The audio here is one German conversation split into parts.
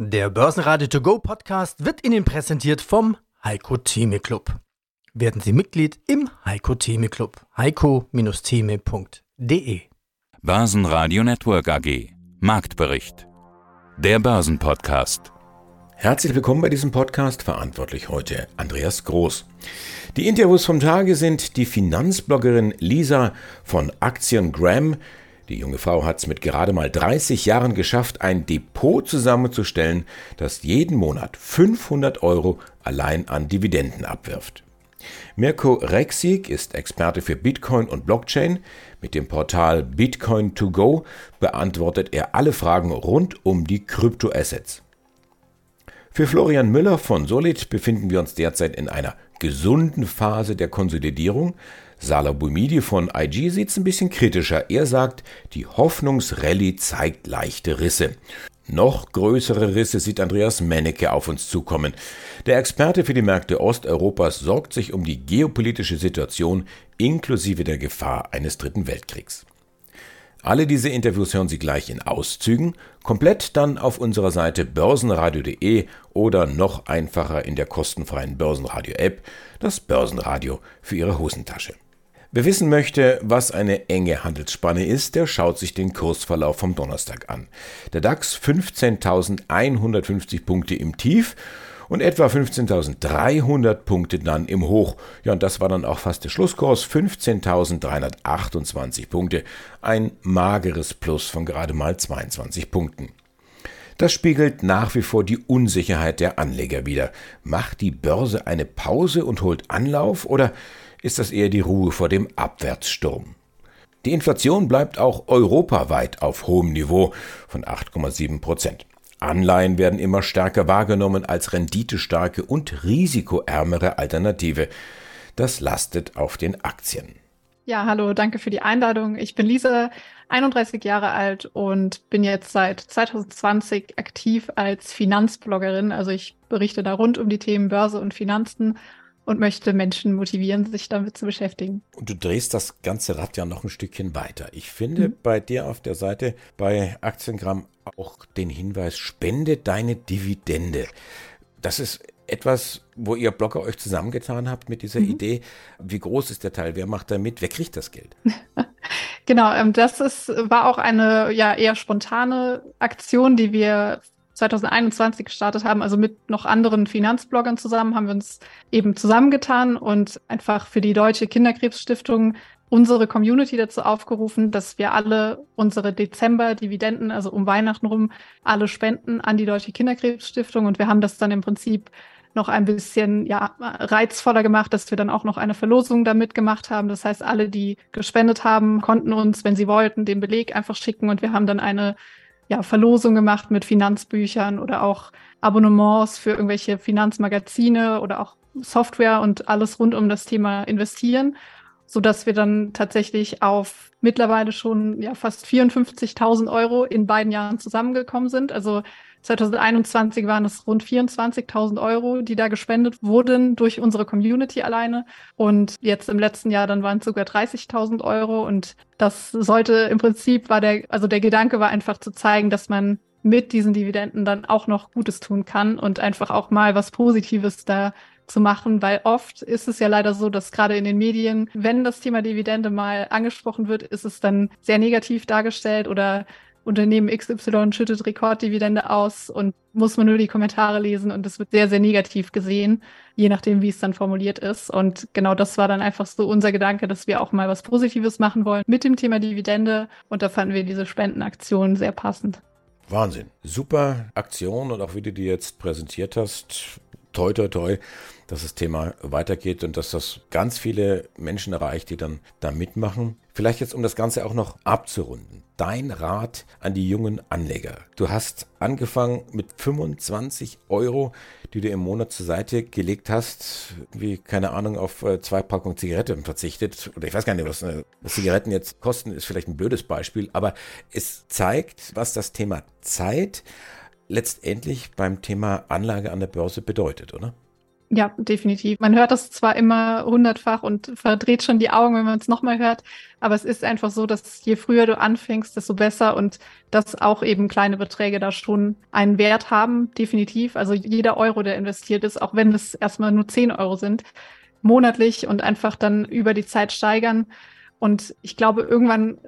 Der Börsenradio To Go Podcast wird Ihnen präsentiert vom Heiko Theme Club. Werden Sie Mitglied im Heiko Theme Club. heiko-theme.de Börsenradio Network AG Marktbericht. Der Börsenpodcast. Herzlich willkommen bei diesem Podcast. Verantwortlich heute Andreas Groß. Die Interviews vom Tage sind die Finanzbloggerin Lisa von Aktien Graham, die junge Frau hat es mit gerade mal 30 Jahren geschafft, ein Depot zusammenzustellen, das jeden Monat 500 Euro allein an Dividenden abwirft. Mirko Rexig ist Experte für Bitcoin und Blockchain. Mit dem Portal Bitcoin2Go beantwortet er alle Fragen rund um die Kryptoassets. Für Florian Müller von Solid befinden wir uns derzeit in einer gesunden Phase der Konsolidierung. Salah Boumidi von IG sieht es ein bisschen kritischer. Er sagt, die Hoffnungsrallye zeigt leichte Risse. Noch größere Risse sieht Andreas Mennecke auf uns zukommen. Der Experte für die Märkte Osteuropas sorgt sich um die geopolitische Situation inklusive der Gefahr eines dritten Weltkriegs. Alle diese Interviews hören Sie gleich in Auszügen, komplett dann auf unserer Seite börsenradio.de oder noch einfacher in der kostenfreien Börsenradio-App, das Börsenradio für Ihre Hosentasche. Wer wissen möchte, was eine enge Handelsspanne ist, der schaut sich den Kursverlauf vom Donnerstag an. Der DAX 15.150 Punkte im Tief und etwa 15.300 Punkte dann im Hoch. Ja, und das war dann auch fast der Schlusskurs, 15.328 Punkte, ein mageres Plus von gerade mal 22 Punkten. Das spiegelt nach wie vor die Unsicherheit der Anleger wider. Macht die Börse eine Pause und holt Anlauf oder ist das eher die Ruhe vor dem Abwärtssturm? Die Inflation bleibt auch europaweit auf hohem Niveau von 8,7 Prozent. Anleihen werden immer stärker wahrgenommen als renditestarke und risikoärmere Alternative. Das lastet auf den Aktien. Ja, hallo, danke für die Einladung. Ich bin Lisa, 31 Jahre alt und bin jetzt seit 2020 aktiv als Finanzbloggerin. Also ich berichte da rund um die Themen Börse und Finanzen und möchte Menschen motivieren, sich damit zu beschäftigen. Und du drehst das ganze Rad ja noch ein Stückchen weiter. Ich finde mhm. bei dir auf der Seite bei Aktiengramm auch den Hinweis, spende deine Dividende. Das ist etwas, wo ihr Blogger euch zusammengetan habt mit dieser mhm. Idee. Wie groß ist der Teil? Wer macht da mit? Wer kriegt das Geld? genau, ähm, das ist, war auch eine ja eher spontane Aktion, die wir 2021 gestartet haben, also mit noch anderen Finanzbloggern zusammen, haben wir uns eben zusammengetan und einfach für die Deutsche Kinderkrebsstiftung unsere Community dazu aufgerufen, dass wir alle unsere Dezember-Dividenden, also um Weihnachten rum, alle spenden an die Deutsche Kinderkrebsstiftung. Und wir haben das dann im Prinzip noch ein bisschen ja, reizvoller gemacht, dass wir dann auch noch eine Verlosung damit gemacht haben. Das heißt, alle, die gespendet haben, konnten uns, wenn sie wollten, den Beleg einfach schicken und wir haben dann eine ja, Verlosung gemacht mit Finanzbüchern oder auch Abonnements für irgendwelche Finanzmagazine oder auch Software und alles rund um das Thema investieren, so dass wir dann tatsächlich auf mittlerweile schon ja fast 54.000 Euro in beiden Jahren zusammengekommen sind. Also 2021 waren es rund 24.000 Euro, die da gespendet wurden durch unsere Community alleine. Und jetzt im letzten Jahr dann waren es sogar 30.000 Euro. Und das sollte im Prinzip war der, also der Gedanke war einfach zu zeigen, dass man mit diesen Dividenden dann auch noch Gutes tun kann und einfach auch mal was Positives da zu machen, weil oft ist es ja leider so, dass gerade in den Medien, wenn das Thema Dividende mal angesprochen wird, ist es dann sehr negativ dargestellt oder Unternehmen XY schüttet Rekorddividende aus und muss man nur die Kommentare lesen und es wird sehr, sehr negativ gesehen, je nachdem, wie es dann formuliert ist. Und genau das war dann einfach so unser Gedanke, dass wir auch mal was Positives machen wollen mit dem Thema Dividende. Und da fanden wir diese Spendenaktion sehr passend. Wahnsinn. Super Aktion und auch wie du die jetzt präsentiert hast. Toi, toi, toi dass das Thema weitergeht und dass das ganz viele Menschen erreicht, die dann da mitmachen. Vielleicht jetzt, um das Ganze auch noch abzurunden. Dein Rat an die jungen Anleger. Du hast angefangen mit 25 Euro, die du im Monat zur Seite gelegt hast, wie, keine Ahnung, auf äh, zwei Packungen Zigaretten verzichtet. Oder ich weiß gar nicht, was, äh, was Zigaretten jetzt kosten, ist vielleicht ein blödes Beispiel, aber es zeigt, was das Thema Zeit letztendlich beim Thema Anlage an der Börse bedeutet, oder? Ja, definitiv. Man hört das zwar immer hundertfach und verdreht schon die Augen, wenn man es nochmal hört, aber es ist einfach so, dass je früher du anfängst, desto besser und dass auch eben kleine Beträge da schon einen Wert haben, definitiv. Also jeder Euro, der investiert ist, auch wenn es erstmal nur 10 Euro sind, monatlich und einfach dann über die Zeit steigern. Und ich glaube, irgendwann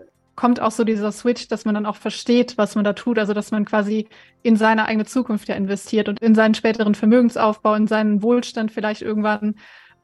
kommt auch so dieser Switch, dass man dann auch versteht, was man da tut. Also, dass man quasi in seine eigene Zukunft ja investiert und in seinen späteren Vermögensaufbau, in seinen Wohlstand vielleicht irgendwann.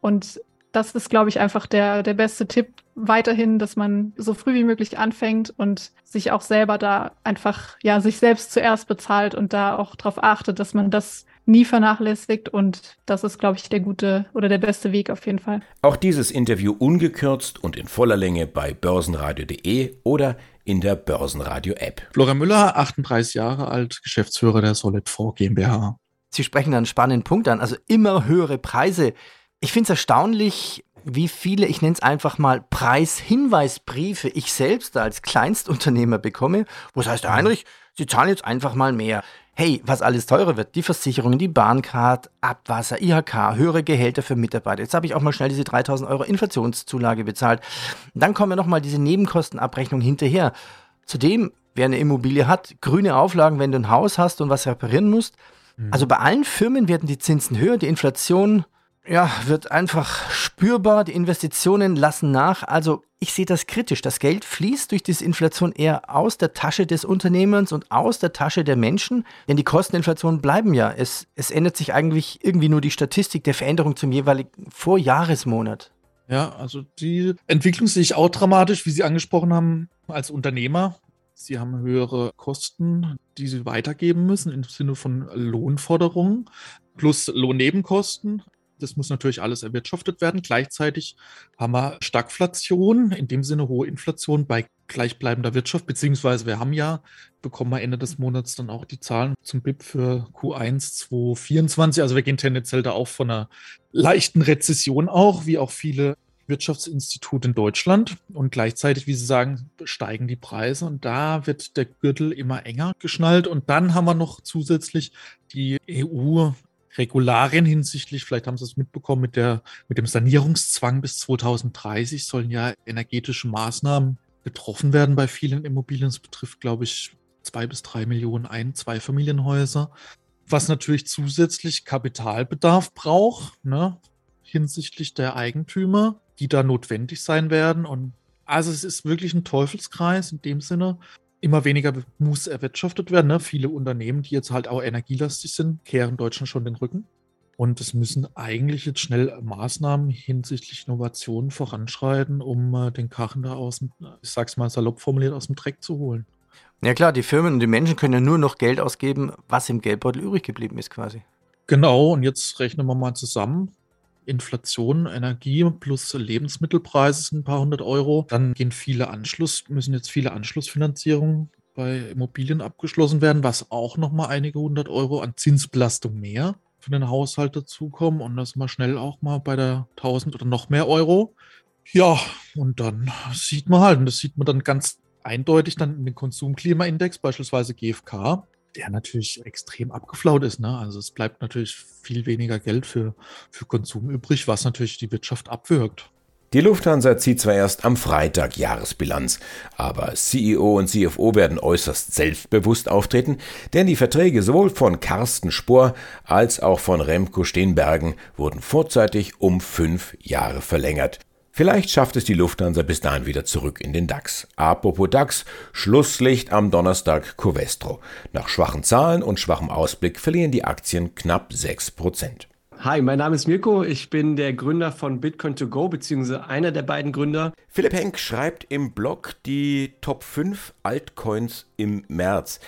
Und das ist, glaube ich, einfach der, der beste Tipp weiterhin, dass man so früh wie möglich anfängt und sich auch selber da einfach, ja, sich selbst zuerst bezahlt und da auch darauf achtet, dass man das nie vernachlässigt und das ist, glaube ich, der gute oder der beste Weg auf jeden Fall. Auch dieses Interview ungekürzt und in voller Länge bei börsenradio.de oder in der Börsenradio-App. Florian Müller, 38 Jahre alt, Geschäftsführer der Solid 4 GmbH. Sie sprechen einen spannenden Punkt an, also immer höhere Preise. Ich finde es erstaunlich, wie viele, ich nenne es einfach mal Preishinweisbriefe ich selbst als Kleinstunternehmer bekomme, wo es heißt, Heinrich, Sie zahlen jetzt einfach mal mehr hey, was alles teurer wird, die Versicherungen, die Bahncard, Abwasser, IHK, höhere Gehälter für Mitarbeiter. Jetzt habe ich auch mal schnell diese 3000 Euro Inflationszulage bezahlt. Dann kommen ja nochmal diese Nebenkostenabrechnung hinterher. Zudem, wer eine Immobilie hat, grüne Auflagen, wenn du ein Haus hast und was reparieren musst. Mhm. Also bei allen Firmen werden die Zinsen höher, die Inflation ja, wird einfach spürbar, die Investitionen lassen nach. Also ich sehe das kritisch. Das Geld fließt durch diese Inflation eher aus der Tasche des Unternehmens und aus der Tasche der Menschen, denn die Kosteninflationen bleiben ja. Es, es ändert sich eigentlich irgendwie nur die Statistik der Veränderung zum jeweiligen Vorjahresmonat. Ja, also die Entwicklung sehe ich auch dramatisch, wie Sie angesprochen haben, als Unternehmer. Sie haben höhere Kosten, die Sie weitergeben müssen im Sinne von Lohnforderungen plus Lohnnebenkosten. Das muss natürlich alles erwirtschaftet werden. Gleichzeitig haben wir Stagflation, in dem Sinne hohe Inflation bei gleichbleibender Wirtschaft, beziehungsweise wir haben ja, bekommen wir Ende des Monats dann auch die Zahlen zum BIP für Q1 2024. Also wir gehen tendenziell da auch von einer leichten Rezession auch, wie auch viele Wirtschaftsinstitute in Deutschland. Und gleichzeitig, wie Sie sagen, steigen die Preise und da wird der Gürtel immer enger geschnallt. Und dann haben wir noch zusätzlich die EU Regularien hinsichtlich, vielleicht haben Sie es mitbekommen, mit, der, mit dem Sanierungszwang bis 2030 sollen ja energetische Maßnahmen getroffen werden bei vielen Immobilien. Es betrifft, glaube ich, zwei bis drei Millionen Ein-, zwei Familienhäuser, was natürlich zusätzlich Kapitalbedarf braucht, ne, hinsichtlich der Eigentümer, die da notwendig sein werden. Und also es ist wirklich ein Teufelskreis in dem Sinne immer weniger muss erwirtschaftet werden. Ne? Viele Unternehmen, die jetzt halt auch energielastig sind, kehren Deutschland schon den Rücken. Und es müssen eigentlich jetzt schnell Maßnahmen hinsichtlich Innovationen voranschreiten, um äh, den Karren da aus dem, ich sag's mal salopp formuliert, aus dem Dreck zu holen. Ja klar, die Firmen und die Menschen können ja nur noch Geld ausgeben, was im Geldbeutel übrig geblieben ist quasi. Genau, und jetzt rechnen wir mal zusammen. Inflation, Energie plus Lebensmittelpreise sind ein paar hundert Euro. Dann gehen viele Anschluss, müssen jetzt viele Anschlussfinanzierungen bei Immobilien abgeschlossen werden, was auch nochmal einige hundert Euro an Zinsbelastung mehr für den Haushalt dazukommen. Und das mal schnell auch mal bei der 1000 oder noch mehr Euro. Ja, und dann sieht man halt, und das sieht man dann ganz eindeutig dann in den Konsumklimaindex, beispielsweise GfK, der natürlich extrem abgeflaut ist. Ne? Also es bleibt natürlich viel weniger Geld für, für Konsum übrig, was natürlich die Wirtschaft abwirkt. Die Lufthansa zieht zwar erst am Freitag Jahresbilanz, aber CEO und CFO werden äußerst selbstbewusst auftreten, denn die Verträge sowohl von Carsten Spohr als auch von Remco Steenbergen wurden vorzeitig um fünf Jahre verlängert. Vielleicht schafft es die Lufthansa bis dahin wieder zurück in den DAX. Apropos DAX, Schlusslicht am Donnerstag Covestro. Nach schwachen Zahlen und schwachem Ausblick verlieren die Aktien knapp 6%. Hi, mein Name ist Mirko. Ich bin der Gründer von Bitcoin 2 Go, beziehungsweise einer der beiden Gründer. Philipp Henk schreibt im Blog die Top 5 Altcoins im März.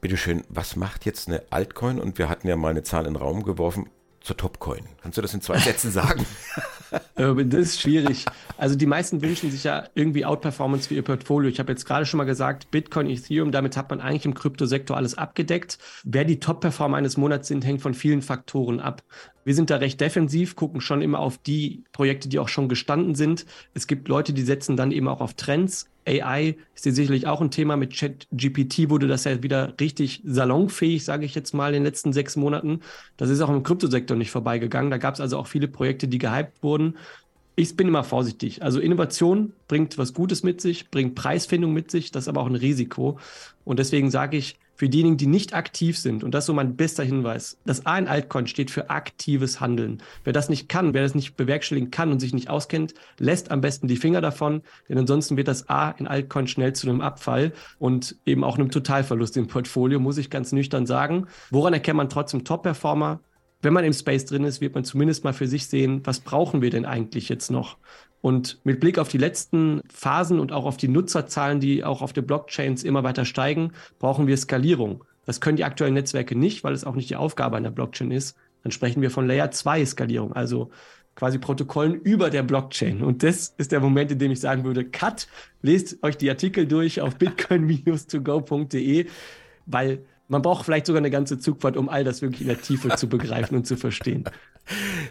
Bitteschön, was macht jetzt eine Altcoin? Und wir hatten ja mal eine Zahl in den Raum geworfen zur Topcoin. Kannst du das in zwei Sätzen sagen? Äh, das ist schwierig. Also die meisten wünschen sich ja irgendwie Outperformance für ihr Portfolio. Ich habe jetzt gerade schon mal gesagt, Bitcoin, Ethereum, damit hat man eigentlich im Kryptosektor alles abgedeckt. Wer die Top-Performer eines Monats sind, hängt von vielen Faktoren ab. Wir sind da recht defensiv, gucken schon immer auf die Projekte, die auch schon gestanden sind. Es gibt Leute, die setzen dann eben auch auf Trends. AI ist hier sicherlich auch ein Thema. Mit ChatGPT wurde das ja wieder richtig salonfähig, sage ich jetzt mal, in den letzten sechs Monaten. Das ist auch im Kryptosektor nicht vorbeigegangen. Da gab es also auch viele Projekte, die gehypt wurden. Ich bin immer vorsichtig. Also Innovation bringt was Gutes mit sich, bringt Preisfindung mit sich, das ist aber auch ein Risiko. Und deswegen sage ich, für diejenigen, die nicht aktiv sind, und das ist so mein bester Hinweis, das A in Altcoin steht für aktives Handeln. Wer das nicht kann, wer das nicht bewerkstelligen kann und sich nicht auskennt, lässt am besten die Finger davon, denn ansonsten wird das A in Altcoin schnell zu einem Abfall und eben auch einem Totalverlust im Portfolio, muss ich ganz nüchtern sagen. Woran erkennt man trotzdem Top-Performer? Wenn man im Space drin ist, wird man zumindest mal für sich sehen, was brauchen wir denn eigentlich jetzt noch? Und mit Blick auf die letzten Phasen und auch auf die Nutzerzahlen, die auch auf den Blockchains immer weiter steigen, brauchen wir Skalierung. Das können die aktuellen Netzwerke nicht, weil es auch nicht die Aufgabe einer Blockchain ist. Dann sprechen wir von Layer 2 Skalierung, also quasi Protokollen über der Blockchain. Und das ist der Moment, in dem ich sagen würde, cut, lest euch die Artikel durch auf bitcoin-to-go.de, weil man braucht vielleicht sogar eine ganze Zugfahrt, um all das wirklich in der Tiefe zu begreifen und zu verstehen.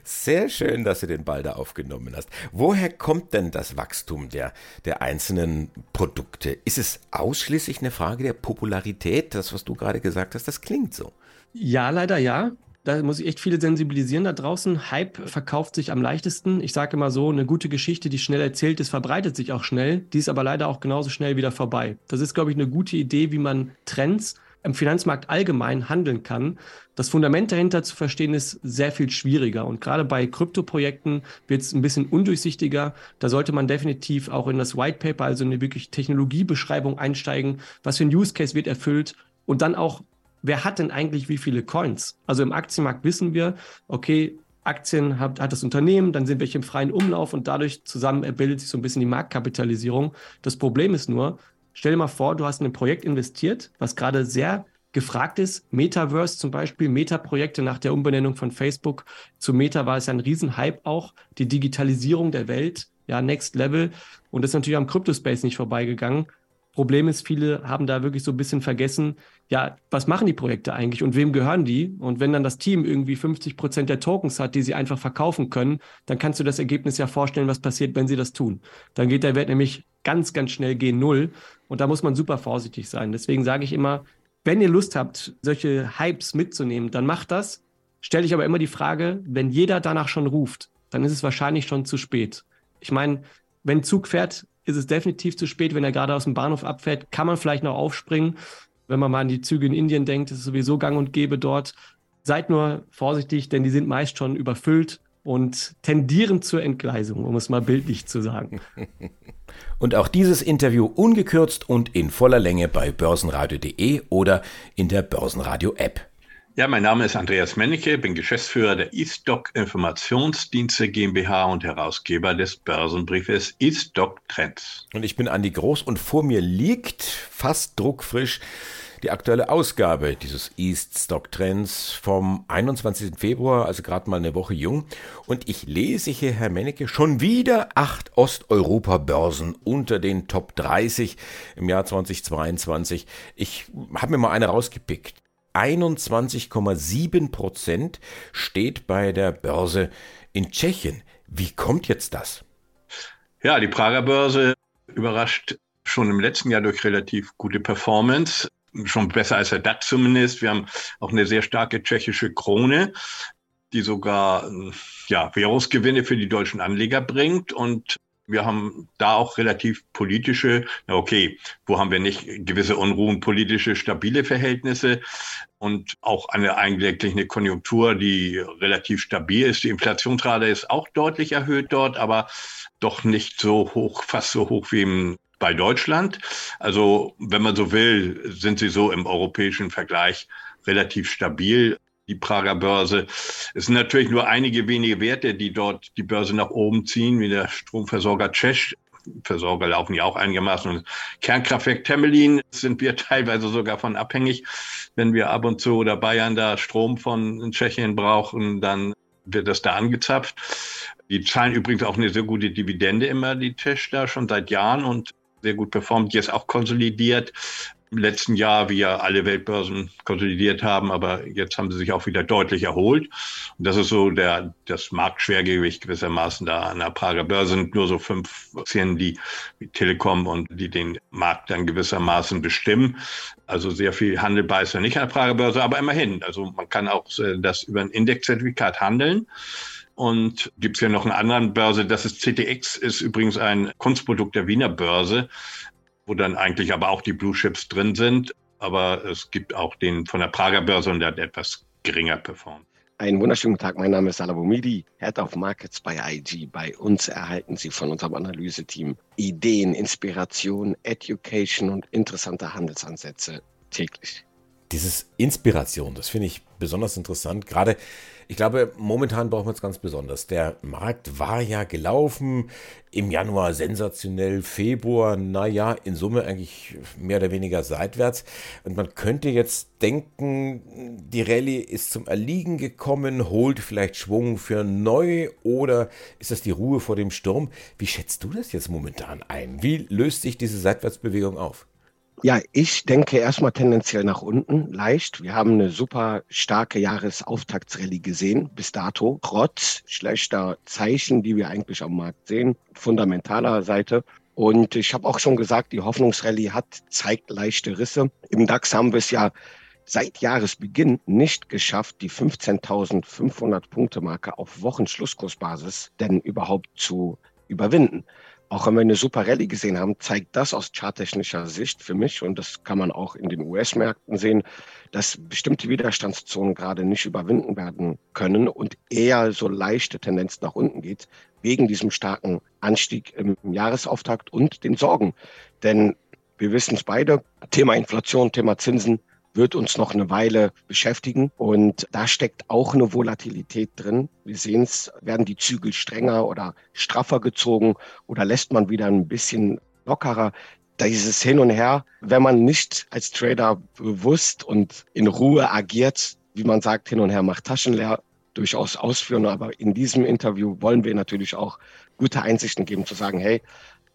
Sehr schön, dass du den Ball da aufgenommen hast. Woher kommt denn das Wachstum der, der einzelnen Produkte? Ist es ausschließlich eine Frage der Popularität? Das, was du gerade gesagt hast, das klingt so. Ja, leider ja. Da muss ich echt viele sensibilisieren da draußen. Hype verkauft sich am leichtesten. Ich sage immer so, eine gute Geschichte, die schnell erzählt ist, verbreitet sich auch schnell. Die ist aber leider auch genauso schnell wieder vorbei. Das ist, glaube ich, eine gute Idee, wie man Trends im Finanzmarkt allgemein handeln kann. Das Fundament dahinter zu verstehen ist sehr viel schwieriger. Und gerade bei Kryptoprojekten wird es ein bisschen undurchsichtiger. Da sollte man definitiv auch in das White Paper, also eine wirklich Technologiebeschreibung einsteigen. Was für ein Use Case wird erfüllt? Und dann auch, wer hat denn eigentlich wie viele Coins? Also im Aktienmarkt wissen wir, okay, Aktien hat, hat das Unternehmen, dann sind welche im freien Umlauf und dadurch zusammen erbildet sich so ein bisschen die Marktkapitalisierung. Das Problem ist nur, Stell dir mal vor, du hast in ein Projekt investiert, was gerade sehr gefragt ist. Metaverse zum Beispiel, Meta-Projekte nach der Umbenennung von Facebook zu Meta war es ja ein Riesenhype auch. Die Digitalisierung der Welt, ja, Next Level. Und das ist natürlich am Crypto-Space nicht vorbeigegangen. Problem ist, viele haben da wirklich so ein bisschen vergessen, ja, was machen die Projekte eigentlich und wem gehören die? Und wenn dann das Team irgendwie 50 Prozent der Tokens hat, die sie einfach verkaufen können, dann kannst du das Ergebnis ja vorstellen, was passiert, wenn sie das tun. Dann geht der Wert nämlich ganz, ganz schnell gegen Null. Und da muss man super vorsichtig sein. Deswegen sage ich immer, wenn ihr Lust habt, solche Hypes mitzunehmen, dann macht das. Stelle ich aber immer die Frage, wenn jeder danach schon ruft, dann ist es wahrscheinlich schon zu spät. Ich meine, wenn Zug fährt, ist es definitiv zu spät. Wenn er gerade aus dem Bahnhof abfährt, kann man vielleicht noch aufspringen. Wenn man mal an die Züge in Indien denkt, ist es sowieso gang und gäbe dort. Seid nur vorsichtig, denn die sind meist schon überfüllt und tendieren zur Entgleisung, um es mal bildlich zu sagen. Und auch dieses Interview ungekürzt und in voller Länge bei börsenradio.de oder in der Börsenradio-App. Ja, mein Name ist Andreas Mennecke, bin Geschäftsführer der eStock Informationsdienste GmbH und Herausgeber des Börsenbriefes eStock Trends. Und ich bin Andi Groß und vor mir liegt fast druckfrisch die aktuelle Ausgabe dieses East Stock Trends vom 21. Februar, also gerade mal eine Woche jung. Und ich lese hier, Herr Mennecke, schon wieder acht Osteuropa-Börsen unter den Top 30 im Jahr 2022. Ich habe mir mal eine rausgepickt. 21,7 Prozent steht bei der Börse in Tschechien. Wie kommt jetzt das? Ja, die Prager Börse überrascht schon im letzten Jahr durch relativ gute Performance schon besser als der DAX zumindest. Wir haben auch eine sehr starke tschechische Krone, die sogar ja, Währungsgewinne für die deutschen Anleger bringt. Und wir haben da auch relativ politische, na okay, wo haben wir nicht gewisse Unruhen, politische, stabile Verhältnisse und auch eine eigentlich eine Konjunktur, die relativ stabil ist. Die Inflationsrate ist auch deutlich erhöht dort, aber doch nicht so hoch, fast so hoch wie im bei Deutschland. Also wenn man so will, sind sie so im europäischen Vergleich relativ stabil. Die Prager Börse. Es sind natürlich nur einige wenige Werte, die dort die Börse nach oben ziehen, wie der Stromversorger Czesch. Versorger laufen ja auch einigermaßen. Und Kernkraftwerk Temelin sind wir teilweise sogar von abhängig. Wenn wir ab und zu oder Bayern da Strom von Tschechien brauchen, dann wird das da angezapft. Die zahlen übrigens auch eine sehr gute Dividende immer, die Tisch da schon seit Jahren und sehr gut performt, jetzt auch konsolidiert. im letzten Jahr, wie ja alle Weltbörsen konsolidiert haben, aber jetzt haben sie sich auch wieder deutlich erholt. Und das ist so der, das Marktschwergewicht gewissermaßen da an der Prager Börse sind nur so fünf Aktien, die wie Telekom und die den Markt dann gewissermaßen bestimmen. Also sehr viel handelbar ist ja nicht an der Prager Börse, aber immerhin. Also man kann auch äh, das über ein Indexzertifikat handeln. Und gibt es ja noch eine andere Börse, das ist CTX, ist übrigens ein Kunstprodukt der Wiener Börse wo dann eigentlich aber auch die Blue Chips drin sind. Aber es gibt auch den von der Prager Börse und der hat etwas geringer performt. Einen wunderschönen Tag, mein Name ist Salabomidi, Head of Markets bei IG. Bei uns erhalten Sie von unserem Analyseteam Ideen, Inspiration, Education und interessante Handelsansätze täglich. Dieses Inspiration, das finde ich besonders interessant. Gerade, ich glaube, momentan brauchen wir es ganz besonders. Der Markt war ja gelaufen, im Januar sensationell, Februar, naja, in Summe eigentlich mehr oder weniger seitwärts. Und man könnte jetzt denken, die Rallye ist zum Erliegen gekommen, holt vielleicht Schwung für neu oder ist das die Ruhe vor dem Sturm? Wie schätzt du das jetzt momentan ein? Wie löst sich diese Seitwärtsbewegung auf? Ja, ich denke erstmal tendenziell nach unten, leicht. Wir haben eine super starke Jahresauftaktsrallye gesehen bis dato, trotz schlechter Zeichen, die wir eigentlich am Markt sehen, fundamentaler Seite. Und ich habe auch schon gesagt, die Hoffnungsrallye hat, zeigt leichte Risse. Im DAX haben wir es ja seit Jahresbeginn nicht geschafft, die 15.500 Punkte Marke auf Wochenschlusskursbasis denn überhaupt zu überwinden auch wenn wir eine super Rallye gesehen haben, zeigt das aus charttechnischer Sicht für mich, und das kann man auch in den US-Märkten sehen, dass bestimmte Widerstandszonen gerade nicht überwinden werden können und eher so leichte Tendenz nach unten geht, wegen diesem starken Anstieg im Jahresauftakt und den Sorgen. Denn wir wissen es beide, Thema Inflation, Thema Zinsen, wird uns noch eine Weile beschäftigen. Und da steckt auch eine Volatilität drin. Wir sehen es, werden die Zügel strenger oder straffer gezogen oder lässt man wieder ein bisschen lockerer. Dieses Hin und Her, wenn man nicht als Trader bewusst und in Ruhe agiert, wie man sagt, hin und her macht Taschen leer, durchaus ausführen. Aber in diesem Interview wollen wir natürlich auch gute Einsichten geben, zu sagen, hey,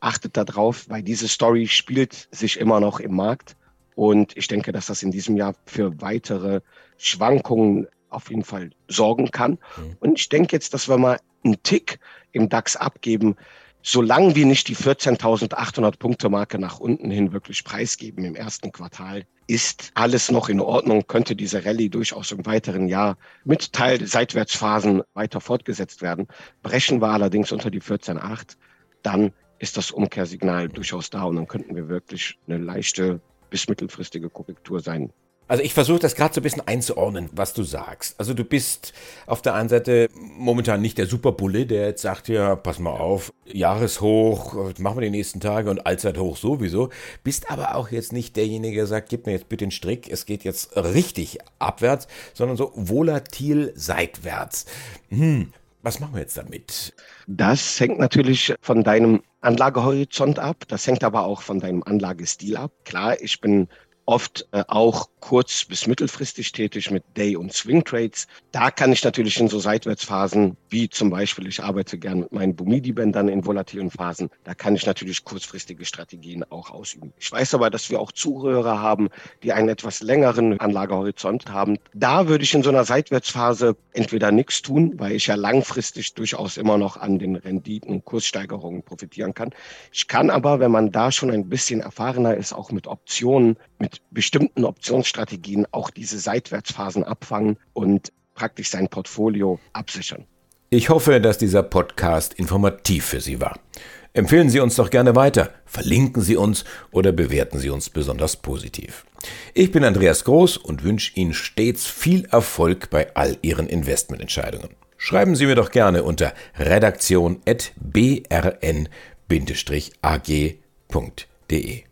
achtet da drauf, weil diese Story spielt sich immer noch im Markt. Und ich denke, dass das in diesem Jahr für weitere Schwankungen auf jeden Fall sorgen kann. Mhm. Und ich denke jetzt, dass wir mal einen Tick im DAX abgeben, solange wir nicht die 14.800 Punkte Marke nach unten hin wirklich preisgeben im ersten Quartal, ist alles noch in Ordnung, könnte diese Rallye durchaus im weiteren Jahr mit Teil Seitwärtsphasen weiter fortgesetzt werden. Brechen wir allerdings unter die 14.8, dann ist das Umkehrsignal durchaus da und dann könnten wir wirklich eine leichte bis mittelfristige Korrektur sein. Also ich versuche das gerade so ein bisschen einzuordnen, was du sagst. Also du bist auf der einen Seite momentan nicht der Superbulle, der jetzt sagt, ja, pass mal auf, Jahreshoch, machen wir die nächsten Tage und Allzeithoch sowieso. Bist aber auch jetzt nicht derjenige, der sagt, gib mir jetzt bitte den Strick, es geht jetzt richtig abwärts, sondern so volatil seitwärts. Hm, was machen wir jetzt damit? Das hängt natürlich von deinem Anlagehorizont ab. Das hängt aber auch von deinem Anlagestil ab. Klar, ich bin oft äh, auch kurz- bis mittelfristig tätig mit Day- und Swing-Trades. Da kann ich natürlich in so Seitwärtsphasen, wie zum Beispiel, ich arbeite gern mit meinen Bumidi-Bändern in volatilen Phasen, da kann ich natürlich kurzfristige Strategien auch ausüben. Ich weiß aber, dass wir auch Zuhörer haben, die einen etwas längeren Anlagehorizont haben. Da würde ich in so einer Seitwärtsphase entweder nichts tun, weil ich ja langfristig durchaus immer noch an den Renditen und Kurssteigerungen profitieren kann. Ich kann aber, wenn man da schon ein bisschen erfahrener ist, auch mit Optionen, mit bestimmten Optionsstrategien auch diese Seitwärtsphasen abfangen und praktisch sein Portfolio absichern. Ich hoffe, dass dieser Podcast informativ für Sie war. Empfehlen Sie uns doch gerne weiter, verlinken Sie uns oder bewerten Sie uns besonders positiv. Ich bin Andreas Groß und wünsche Ihnen stets viel Erfolg bei all Ihren Investmententscheidungen. Schreiben Sie mir doch gerne unter redaktion.brn-ag.de.